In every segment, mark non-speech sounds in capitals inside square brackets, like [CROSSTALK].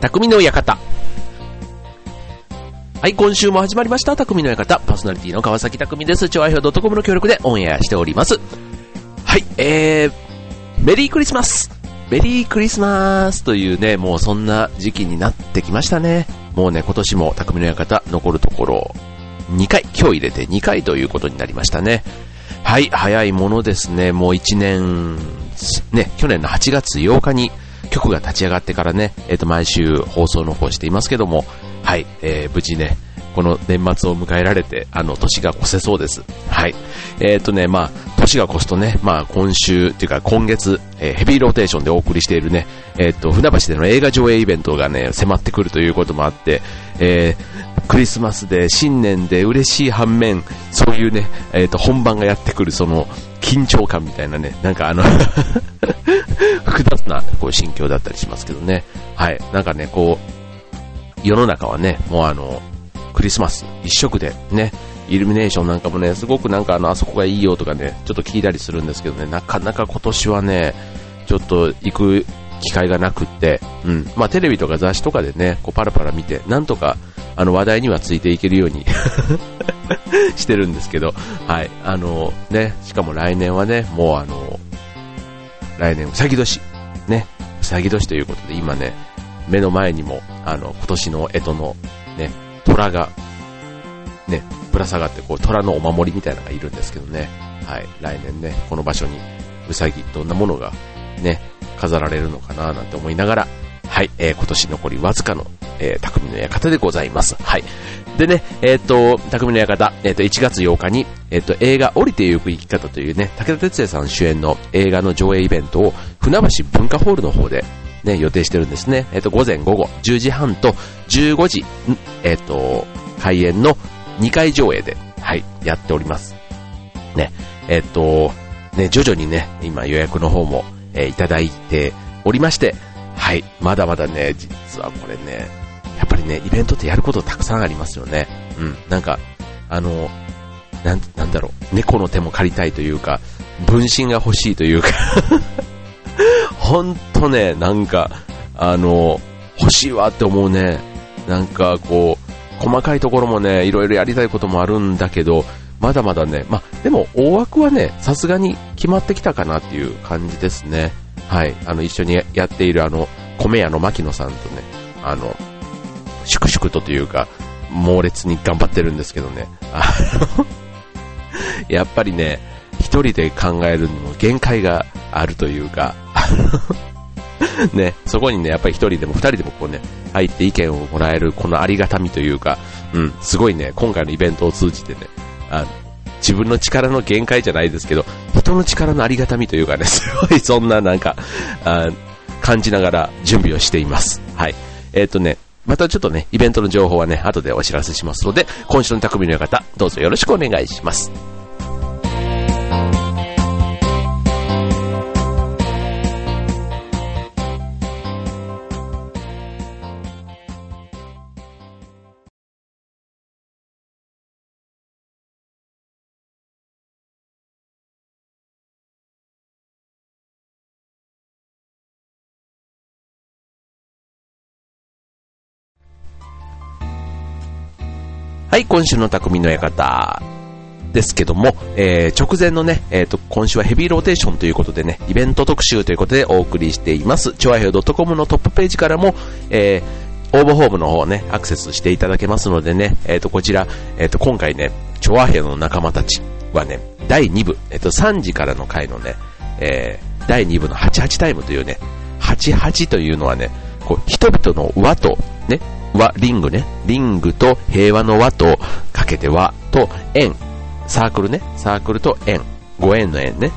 匠の館。はい、今週も始まりました、匠の館。パーソナリティの川崎匠です。超愛表 .com の協力でオンエアしております。はい、えー、メリークリスマスメリークリスマスというね、もうそんな時期になってきましたね。もうね、今年も匠の館残るところ2回、今日入れて2回ということになりましたね。はい、早いものですね。もう1年、ね、去年の8月8日に局が立ち上がってからね、えっ、ー、と、毎週放送の方していますけども、はい、えー、無事ね、この年末を迎えられて、あの、年が越せそうです。はい。えっ、ー、とね、まあ、年が越すとね、まあ、今週、っていうか今月、えー、ヘビーローテーションでお送りしているね、えっ、ー、と、船橋での映画上映イベントがね、迫ってくるということもあって、えー、クリスマスで、新年で嬉しい反面、そういうね、えっ、と、本番がやってくる、その、緊張感みたいなね、なんかあの [LAUGHS] 複雑なこう心境だったりしますけどね。はい。なんかね、こう、世の中はね、もうあの、クリスマス一色でね、イルミネーションなんかもね、すごくなんかあの、あそこがいいよとかね、ちょっと聞いたりするんですけどね、なかなか今年はね、ちょっと行く機会がなくって、うん。まあテレビとか雑誌とかでね、こうパラパラ見て、なんとか、あの話題にはついていけるように [LAUGHS] してるんですけど、はい。あの、ね、しかも来年はね、もうあの、来年うさぎ年、ね、うさぎ年ということで今ね、目の前にも、あの、今年の干支のね、虎が、ね、ぶら下がって、こう、虎のお守りみたいなのがいるんですけどね。はい。来年ね、この場所に、うさぎ、どんなものが、ね、飾られるのかななんて思いながら、はい、えー、今年残りわずかの、えー、匠の館でございます。はい。でね、えっ、と、匠の館、えっ、ー、と、1月8日に、えっ、ー、と、映画降りてゆく生き方というね、武田鉄矢さん主演の映画の上映イベントを、船橋文化ホールの方で、ね、予定してるんですね。えっ、と、午前午後10時半と15時、えっ、と、開演の2回上映で、はい、やっております。ね、えっ、と、ね、徐々にね、今予約の方も、え、いただいておりまして、はい、まだまだね、実はこれね、やっぱりね、イベントってやることたくさんありますよね。うん。なんか、あの、なん、なんだろう、猫の手も借りたいというか、分身が欲しいというかほんとね、なんか、あの、欲しいわって思うね。なんかこう、細かいところもね、いろいろやりたいこともあるんだけど、まだまだね、までも大枠はね、さすがに決まってきたかなっていう感じですね。はい。あの、一緒にやっているあの、米屋の牧野さんとね、あの、粛々とというか、猛烈に頑張ってるんですけどね。あの [LAUGHS] やっぱりね、一人で考えるのも限界があるというか、[LAUGHS] ね、そこにね、やっぱり一人でも二人でもこうね、入って意見をもらえるこのありがたみというか、うん、すごいね、今回のイベントを通じてね、あの自分の力の限界じゃないですけど、人の力のありがたみというかね、[LAUGHS] すごいそんななんか、あ感じながら準備をしています。はい。えっ、ー、とね、またちょっとね、イベントの情報はね、後でお知らせしますので、今週の匠の方、どうぞよろしくお願いします。はい、今週の匠の館ですけども、えー、直前のね、えっ、ー、と、今週はヘビーローテーションということでね、イベント特集ということでお送りしています。チョアヘド .com のトップページからも、えー、応募フォームの方ね、アクセスしていただけますのでね、えっ、ー、と、こちら、えっ、と、今回ね、チョアヘの仲間たちはね、第2部、えっ、と、3時からの回のね、え、第2部の88タイムというね、88というのはね、こう、人々の輪と、ね、和、リングね。リングと平和の和とかけて和と円。サークルね。サークルと円。5円の円ね。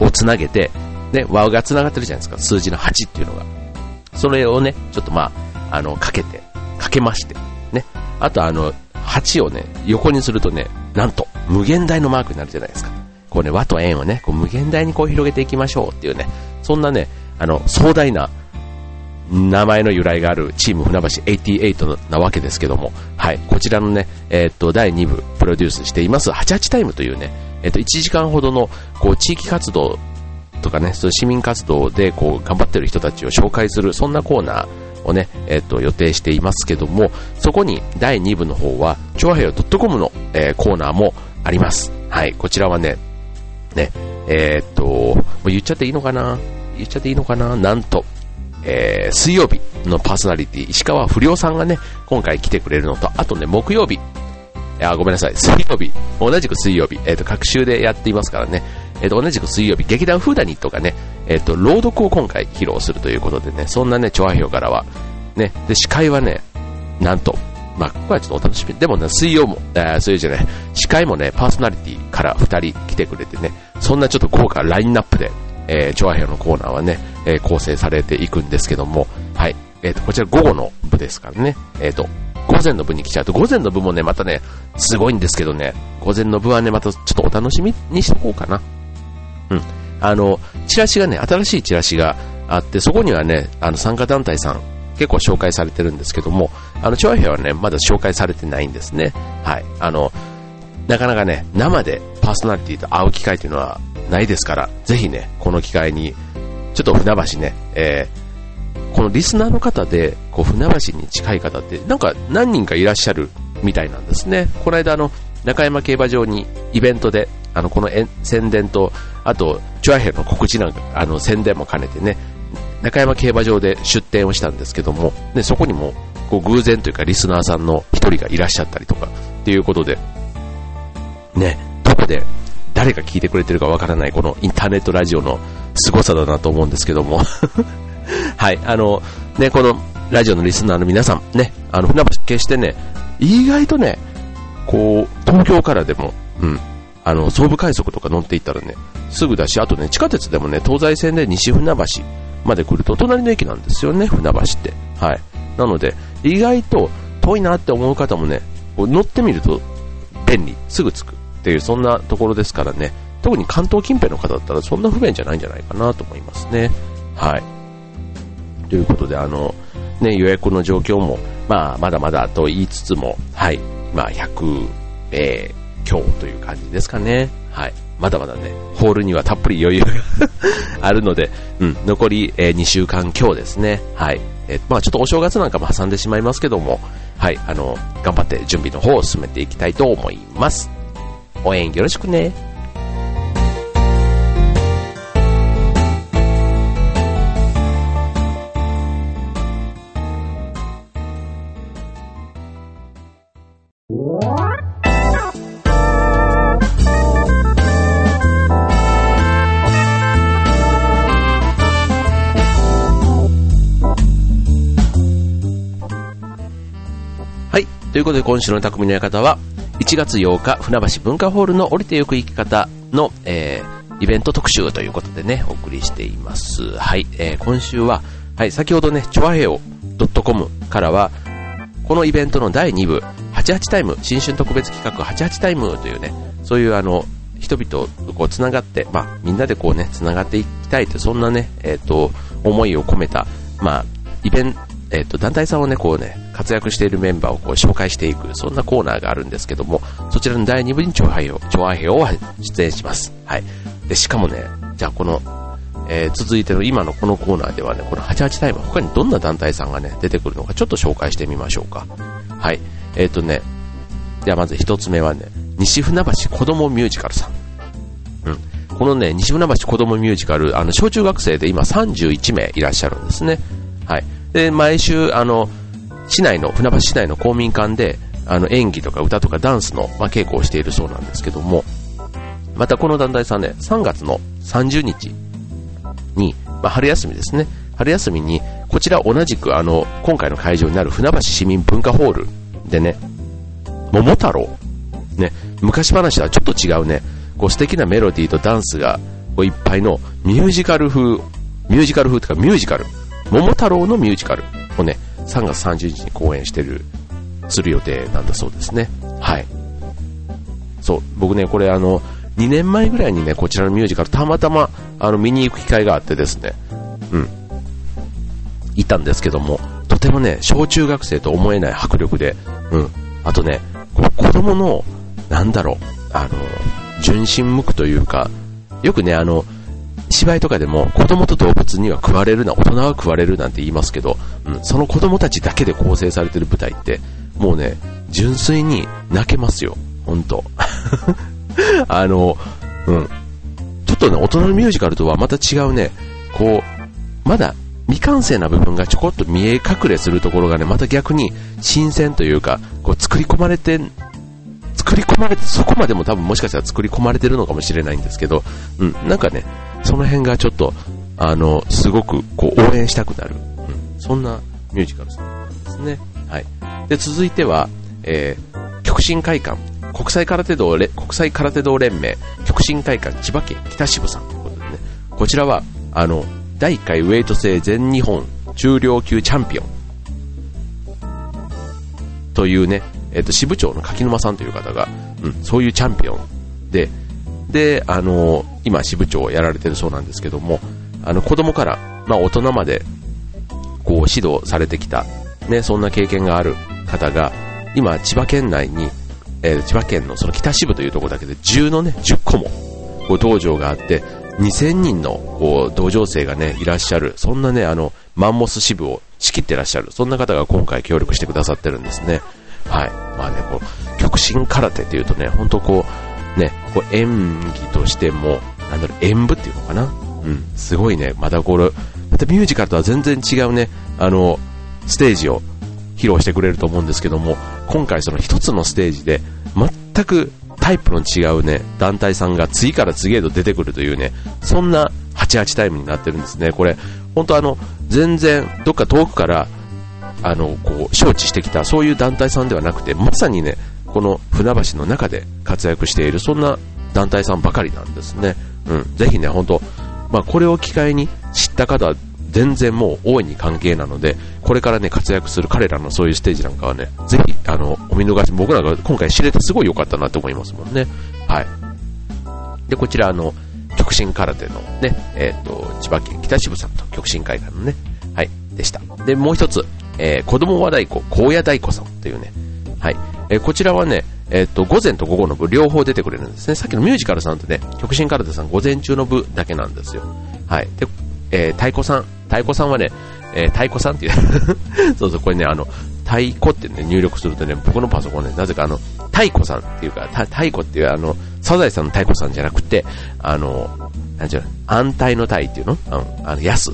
をつなげて、ね、和がつながってるじゃないですか。数字の8っていうのが。それをね、ちょっとまあ、あの、かけて、かけまして、ね。あとあの、8をね、横にするとね、なんと、無限大のマークになるじゃないですか。こうね、和と円をね、こう無限大にこう広げていきましょうっていうね、そんなね、あの、壮大な名前の由来があるチーム船橋88なわけですけども、はい、こちらのね、えー、っと、第2部プロデュースしています、88タイムというね、えー、っと、1時間ほどの、こう、地域活動とかね、その市民活動で、こう、頑張ってる人たちを紹介する、そんなコーナーをね、えっ、と、予定していますけども、そこに第2部の方は、チョアヘヨ .com の、えー、コーナーもあります。はい、こちらはね、ね、えっと、もう言っちゃっていいのかな？言っちゃっていいのかな？なんと、えー、水曜日のパーソナリティ、石川不良さんがね、今回来てくれるのと、あとね、木曜日、あ、ごめんなさい、水曜日、同じく水曜日、えっ、ー、と、各週でやっていますからね、えっ、ー、と、同じく水曜日、劇団フーダニットがね、えっ、と、朗読を今回披露するということでね、そんなね、調和表からは、ね、で、司会はね、なんと、まあ、ここはちょっとお楽しみ。でもね、水曜も、えー、水曜じゃない、司会もね、パーソナリティから2人来てくれてね、そんなちょっと豪華ラインナップで、えー、調和表のコーナーはね、えー、構成されていくんですけども、はい。えっ、ー、と、こちら午後の部ですからね、えっ、ー、と、午前の部に来ちゃうと、午前の部もね、またね、すごいんですけどね、午前の部はね、またちょっとお楽しみにしとこうかな。うん。あの、チラシがね、新しいチラシがあって、そこにはね、あの、参加団体さん、結構紹介されてるんですけども、あの、調和兵はね、まだ紹介されてないんですね。はい。あの、なかなかね、生でパーソナリティと会う機会というのはないですから、ぜひね、この機会に、ちょっと船橋ね、えー、このリスナーの方で、こう、船橋に近い方って、なんか何人かいらっしゃるみたいなんですね。この間、あの、中山競馬場にイベントで、あの、この宣伝と、あと、チュアヘの告知なんか、あの、宣伝も兼ねてね、中山競馬場で出店をしたんですけども、ね、そこにもこう偶然というかリスナーさんの一人がいらっしゃったりとかっていうことで、ね、どこで誰が聞いてくれてるかわからないこのインターネットラジオの凄さだなと思うんですけども [LAUGHS] はい、あの、ね、このラジオのリスナーの皆さん、ね、あの、船橋決してね、意外とね、こう、東京からでも、うん、あの、総武快速とか乗っていったらね、すぐだし、あとね、地下鉄でもね、東西線で西船橋まで来ると隣の駅なんですよね、船橋って。はい。なので、意外と遠いなって思う方もね、乗ってみると便利、すぐ着くっていう、そんなところですからね、特に関東近辺の方だったらそんな不便じゃないんじゃないかなと思いますね。はい。ということで、あの、ね、予約の状況も、まあ、まだまだと言いつつも、はい、まあ、100、えー、強という感じですかね。はい。まだまだね、ホールにはたっぷり余裕が [LAUGHS] あるので、うん、残り、えー、2週間今日ですね。はい。えー、まあちょっとお正月なんかも挟んでしまいますけども、はい、あの、頑張って準備の方を進めていきたいと思います。応援よろしくね。ということで今週の匠の館は、1月8日、船橋文化ホールの降りてゆく生き方の、えー、イベント特集ということでね、お送りしています。はい、えー、今週は、はい、先ほどね、チョアヘオ .com からは、このイベントの第2部、88タイム、新春特別企画88タイムというね、そういうあの、人々とこう繋がって、まあ、みんなでこうね、繋がっていきたいという、そんなね、えっ、ー、と、思いを込めた、まあ、イベント、えっ、と、団体さんをね、こうね、活躍しているメンバーをこう紹介していく、そんなコーナーがあるんですけども、そちらの第2部に調和表、調和表は出演します。はい。で、しかもね、じゃあこの、えー、続いての今のこのコーナーではね、この88タイム、他にどんな団体さんがね、出てくるのかちょっと紹介してみましょうか。はい。えっ、ー、とね、じゃあまず一つ目はね、西船橋子供ミュージカルさん。うん。このね、西船橋子供ミュージカル、あの、小中学生で今31名いらっしゃるんですね。はい。で、毎週、あの、市内の、船橋市内の公民館で、あの、演技とか歌とかダンスの、まあ、稽古をしているそうなんですけども、またこの団体さんね、3月の30日に、まあ、春休みですね。春休みに、こちら同じくあの、今回の会場になる船橋市民文化ホールでね、桃太郎、ね、昔話とはちょっと違うね、こう素敵なメロディーとダンスがこういっぱいのミュージカル風、ミュージカル風というかミュージカル桃太郎のミュージカルをね、3月30日に公演してる、する予定なんだそうですね。はい。そう、僕ね、これあの、2年前ぐらいにね、こちらのミュージカル、たまたま、あの、見に行く機会があってですね、うん、いたんですけども、とてもね、小中学生と思えない迫力で、うん、あとね、子供の、なんだろう、あの、純真無垢というか、よくね、あの、芝居とかでも子供と動物には食われるな、大人は食われるなんて言いますけど、うん、その子供たちだけで構成されてる舞台って、もうね、純粋に泣けますよ。ほんと。[LAUGHS] あの、うん。ちょっとね、大人のミュージカルとはまた違うね、こう、まだ未完成な部分がちょこっと見え隠れするところがね、また逆に新鮮というか、こう作り込まれて、作り込まれて、そこまでも多分もしかしたら作り込まれてるのかもしれないんですけど、うん、なんかね、その辺がちょっと、あの、すごくこう応援したくなる、うん、そんなミュージカルなんですね。はい。で、続いては、えー、極真会館、国際空手道国際空手道連盟、極真会館千葉県北渋さんということでね、こちらは、あの、第1回ウェイト制全日本重量級チャンピオン。というね、えっ、と、支部長の柿沼さんという方が、うん、そういうチャンピオンで、で、あの、今支部長をやられてるそうなんですけども、あの、子供から、まあ大人まで、こう指導されてきた、ね、そんな経験がある方が、今、千葉県内に、えー、千葉県のその北支部というところだけで10のね、10個も、こう道場があって、2000人のこう道場生がね、いらっしゃる、そんなね、あの、マンモス支部を仕切ってらっしゃる、そんな方が今回協力してくださってるんですね。はい。まあね、こう、極真空手っていうとね、ほんとこう、ね、こう演技としても、なんだろう、演舞っていうのかな？うん、すごいね、またこれ、またミュージカルとは全然違うね、あの、ステージを披露してくれると思うんですけども、今回その一つのステージで、全くタイプの違うね、団体さんが次から次へと出てくるというね、そんな88タイムになってるんですね。これ、本当あの、全然どっか遠くから、あの、こう、承知してきた、そういう団体さんではなくて、まさにね、この船橋の中で活躍している、そんな団体さんばかりなんですね。うん、ぜひね、本当まあ、これを機会に知った方は全然もう大いに関係なので、これからね、活躍する彼らのそういうステージなんかはね、ぜひ、あの、お見逃し、僕らが今回知れてすごい良かったなと思いますもんね。はい。で、こちら、あの、極真空手のね、えっ、ー、と、千葉県北渋さんと極真会館のね、はい、でした。で、もう一つ、えー、子供和太鼓、高野太鼓さんというね、はい、えー、こちらはね、えっ、と、午前と午後の部両方出てくれるんですね。さっきのミュージカルさんとね、極真空手さん午前中の部だけなんですよ。はい。で、えー、太鼓さん、太鼓さんはね、えー、太鼓さんっていう [LAUGHS] そうそう、これね、あの、太鼓ってね、入力するとね、僕のパソコンね、なぜかあの、太鼓さんっていうか、太鼓っていうあの、サザエさんの太鼓さんじゃなくて、あの、なんちゅうの、安泰の泰っていうの？あの、あの、安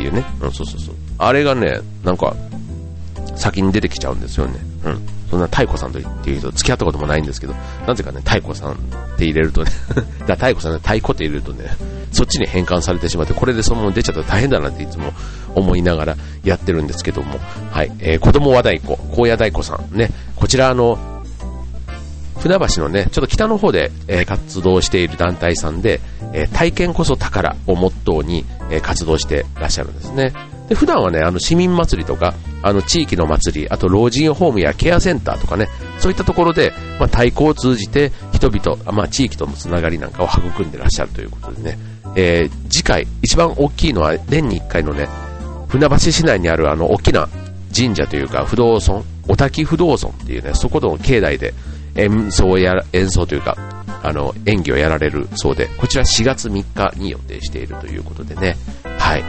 っていうね、うん、そうそうそう。あれがね、なんか、先に出てきちゃうんですよね。うん。そんな太鼓さんと言っていう人付き合ったこともないんですけど、なぜかね、太鼓さんって入れるとね [LAUGHS] だ太鼓さんで太鼓って入れるとね、そっちに変換されてしまって、これでそのまま出ちゃったら大変だなっていつも思いながらやってるんですけども、はい、えー、子供和太鼓、高野太鼓さんね、こちらあの、船橋のね、ちょっと北の方で、えー、活動している団体さんで、えー、体験こそ宝をモットーに、えー、活動してらっしゃるんですね。で、普段はね、あの市民祭りとか、あの地域の祭り、あと老人ホームやケアセンターとかね、そういったところで、まあ、太鼓を通じて人々、まあ、地域とのつながりなんかを育んでらっしゃるということでね、えー、次回、一番大きいのは年に1回のね、船橋市内にあるあの大きな神社というか不動尊、お滝不動尊っていうね、そこの境内で演奏や、演奏というか、あの、演技をやられるそうで、こちら4月3日に予定しているということでね、はい。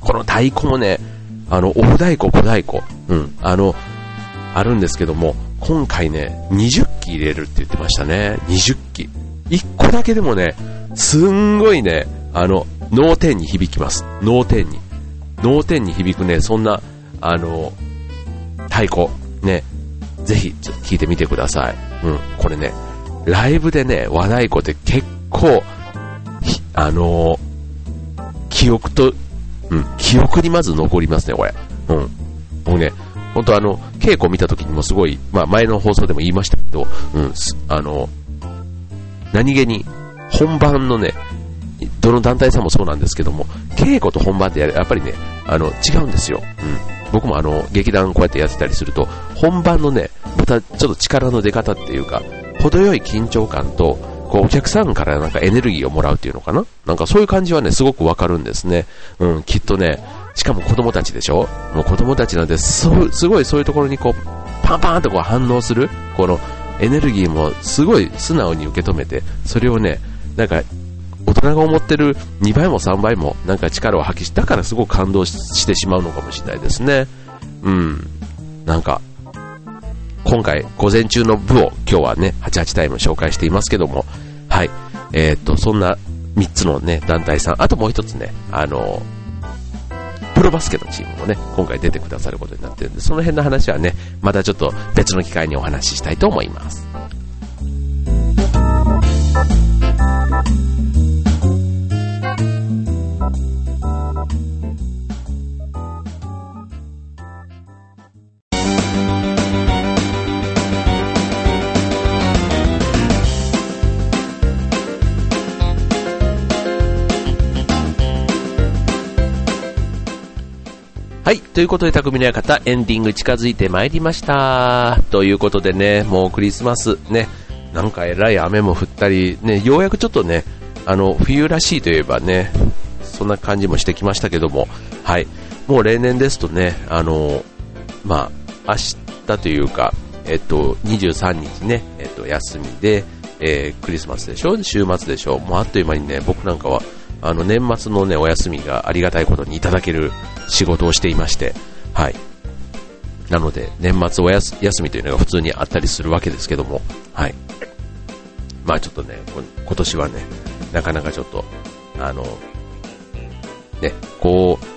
この太鼓もね、あの、お太鼓、小太鼓、うん、あの、あるんですけども、今回ね、20機入れるって言ってましたね。20機。1個だけでもね、すんごいね、あの、脳天に響きます。脳天に。脳天に響くね、そんな、あの、太鼓、ね、ぜひちょっと、聞いてみてください。うん、これね、ライブでね、和太鼓って結構、あの記憶とうん、記憶にまず残りますね、これ。うん。僕ね、本当あの、稽古見た時にもすごい、まあ前の放送でも言いましたけど、うん、あの、何気に、本番のね、どの団体さんもそうなんですけども、稽古と本番ってやっぱりね、あの、違うんですよ。うん。僕もあの、劇団こうやってやってたりすると、本番のね、またちょっと力の出方っていうか、程よい緊張感と、こうお客さんからなんかエネルギーをもらうっていうのかな？なんかそういう感じはね、すごくわかるんですね。うん、きっとね、しかも子供たちでしょ？もう子供たちなんで、すごいそういうところにこう、パンパンとこう反応する、このエネルギーもすごい素直に受け止めて、それをね、なんか、大人が思ってる2倍も3倍もなんか力を発揮し、だからすごく感動してしまうのかもしれないですね。うん。なんか、今回午前中の部を今日はね、88タイム紹介していますけども、はい。えー、と、そんな3つのね、団体さん、あともう1つね、あの、プロバスケのチームもね、今回出てくださることになってるんで、その辺の話はね、またちょっと別の機会にお話ししたいと思います。はい。ということで、匠の館、エンディング近づいてまいりました。ということでね、もうクリスマス、ね、なんかえらい雨も降ったり、ね、ようやくちょっとね、あの、冬らしいといえばね、そんな感じもしてきましたけども、はい。もう例年ですとね、あの、まあ、明日というか、えっと、23日ね、えっと、休みで、えー、クリスマスでしょ週末でしょもうあっという間にね、僕なんかは、あの、年末のね、お休みがありがたいことにいただける仕事をしていまして、はい。なので、年末お休みというのが普通にあったりするわけですけども、はい。まあちょっとね、今年はね、なかなかちょっと、あの、ね、こう、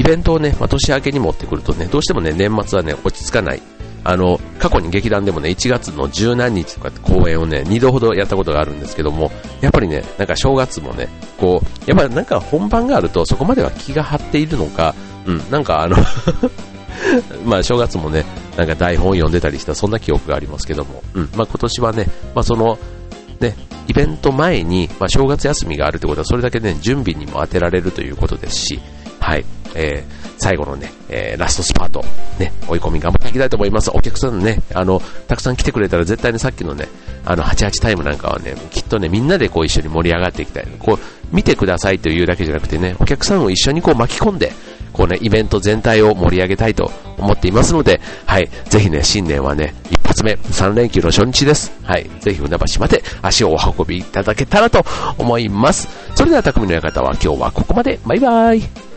イベントをね、まあ、年明けに持ってくるとね、どうしてもね、年末はね、落ち着かない。あの、過去に劇団でもね、1月の十何日とかって公演をね、2度ほどやったことがあるんですけども、やっぱりね、なんか正月もね、こう、やっぱなんか本番があるとそこまでは気が張っているのか、うん、なんかあの [LAUGHS] まあ正月もね、なんか台本を読んでたりしたそんな記憶がありますけども、うん、まあ今年はね、まあその、ね、イベント前に、まあ正月休みがあるってことはそれだけね、準備にも当てられるということですし、はい、えー、最後のね、えー、ラストスパート、ね、追い込み頑張っていきたいと思います。お客さんね、あの、たくさん来てくれたら絶対にさっきのね、あの、88タイムなんかはね、きっとね、みんなでこう一緒に盛り上がっていきたい。こう、見てくださいというだけじゃなくてね、お客さんを一緒にこう巻き込んで、こうね、イベント全体を盛り上げたいと思っていますので、はい、ぜひね、新年はね、一発目、3連休の初日です。はい、ぜひ船橋まで足をお運びいただけたらと思います。それでは、匠の館は今日はここまで。バイバイ。